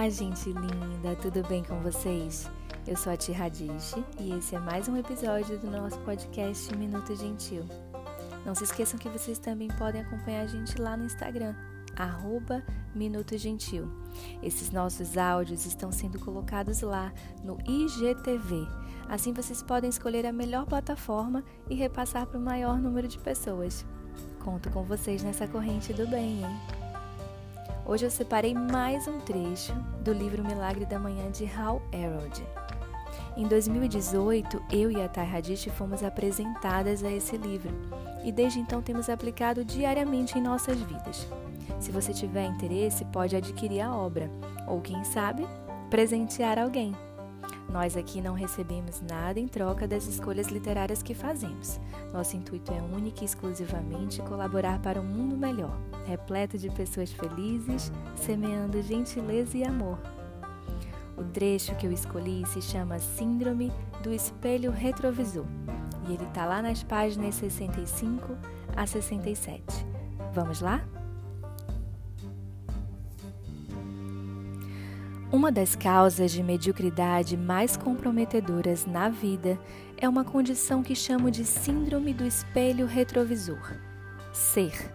Olá, gente linda, tudo bem com vocês? Eu sou a Tia Radish e esse é mais um episódio do nosso podcast Minuto Gentil. Não se esqueçam que vocês também podem acompanhar a gente lá no Instagram, arroba Minuto Gentil. Esses nossos áudios estão sendo colocados lá no IGTV. Assim vocês podem escolher a melhor plataforma e repassar para o maior número de pessoas. Conto com vocês nessa corrente do bem, hein? Hoje eu separei mais um trecho do livro Milagre da Manhã de Hal Herold. Em 2018, eu e a Thay Hadish fomos apresentadas a esse livro e desde então temos aplicado diariamente em nossas vidas. Se você tiver interesse, pode adquirir a obra ou, quem sabe, presentear alguém. Nós aqui não recebemos nada em troca das escolhas literárias que fazemos. Nosso intuito é único e exclusivamente colaborar para um mundo melhor, repleto de pessoas felizes, semeando gentileza e amor. O trecho que eu escolhi se chama Síndrome do Espelho Retrovisor e ele está lá nas páginas 65 a 67. Vamos lá? Uma das causas de mediocridade mais comprometedoras na vida é uma condição que chamo de Síndrome do Espelho Retrovisor. Ser.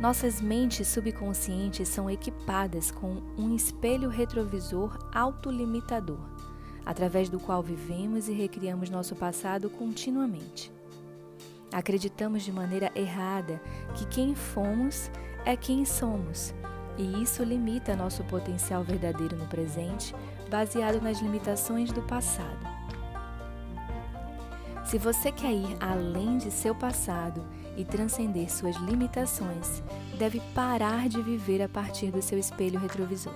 Nossas mentes subconscientes são equipadas com um espelho retrovisor autolimitador, através do qual vivemos e recriamos nosso passado continuamente. Acreditamos de maneira errada que quem fomos é quem somos e isso limita nosso potencial verdadeiro no presente, baseado nas limitações do passado. Se você quer ir além de seu passado e transcender suas limitações, deve parar de viver a partir do seu espelho retrovisor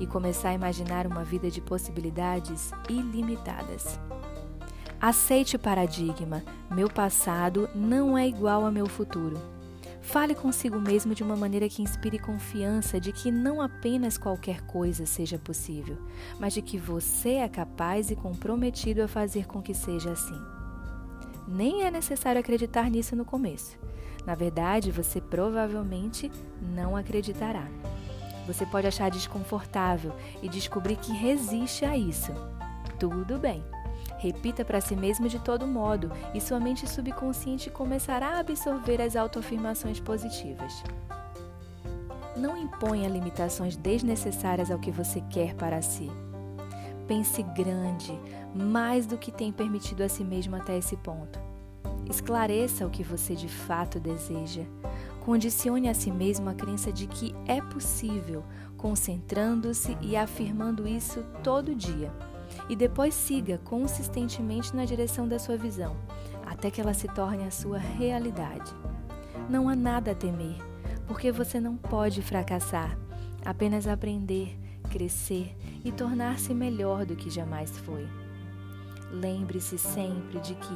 e começar a imaginar uma vida de possibilidades ilimitadas. Aceite o paradigma: meu passado não é igual ao meu futuro. Fale consigo mesmo de uma maneira que inspire confiança de que não apenas qualquer coisa seja possível, mas de que você é capaz e comprometido a fazer com que seja assim. Nem é necessário acreditar nisso no começo. Na verdade, você provavelmente não acreditará. Você pode achar desconfortável e descobrir que resiste a isso. Tudo bem. Repita para si mesmo de todo modo e sua mente subconsciente começará a absorver as autoafirmações positivas. Não imponha limitações desnecessárias ao que você quer para si. Pense grande, mais do que tem permitido a si mesmo até esse ponto. Esclareça o que você de fato deseja. Condicione a si mesmo a crença de que é possível, concentrando-se e afirmando isso todo dia e depois siga consistentemente na direção da sua visão, até que ela se torne a sua realidade. Não há nada a temer, porque você não pode fracassar, apenas aprender, crescer e tornar-se melhor do que jamais foi. Lembre-se sempre de que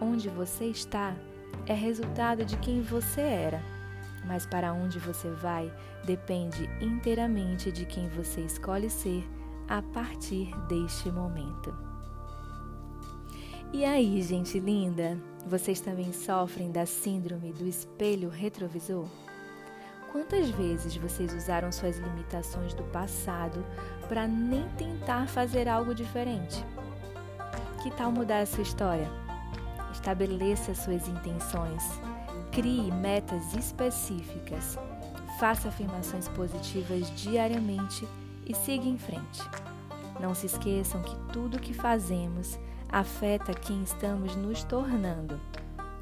onde você está é resultado de quem você era, mas para onde você vai depende inteiramente de quem você escolhe ser a partir deste momento. E aí, gente linda, vocês também sofrem da síndrome do espelho retrovisor? Quantas vezes vocês usaram suas limitações do passado para nem tentar fazer algo diferente? Que tal mudar a sua história? Estabeleça suas intenções, crie metas específicas, faça afirmações positivas diariamente e siga em frente. Não se esqueçam que tudo o que fazemos afeta quem estamos nos tornando.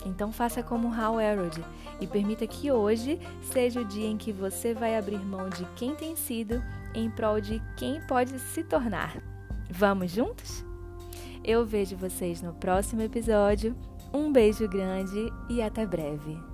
Então faça como Hal Elrod e permita que hoje seja o dia em que você vai abrir mão de quem tem sido em prol de quem pode se tornar. Vamos juntos? Eu vejo vocês no próximo episódio. Um beijo grande e até breve.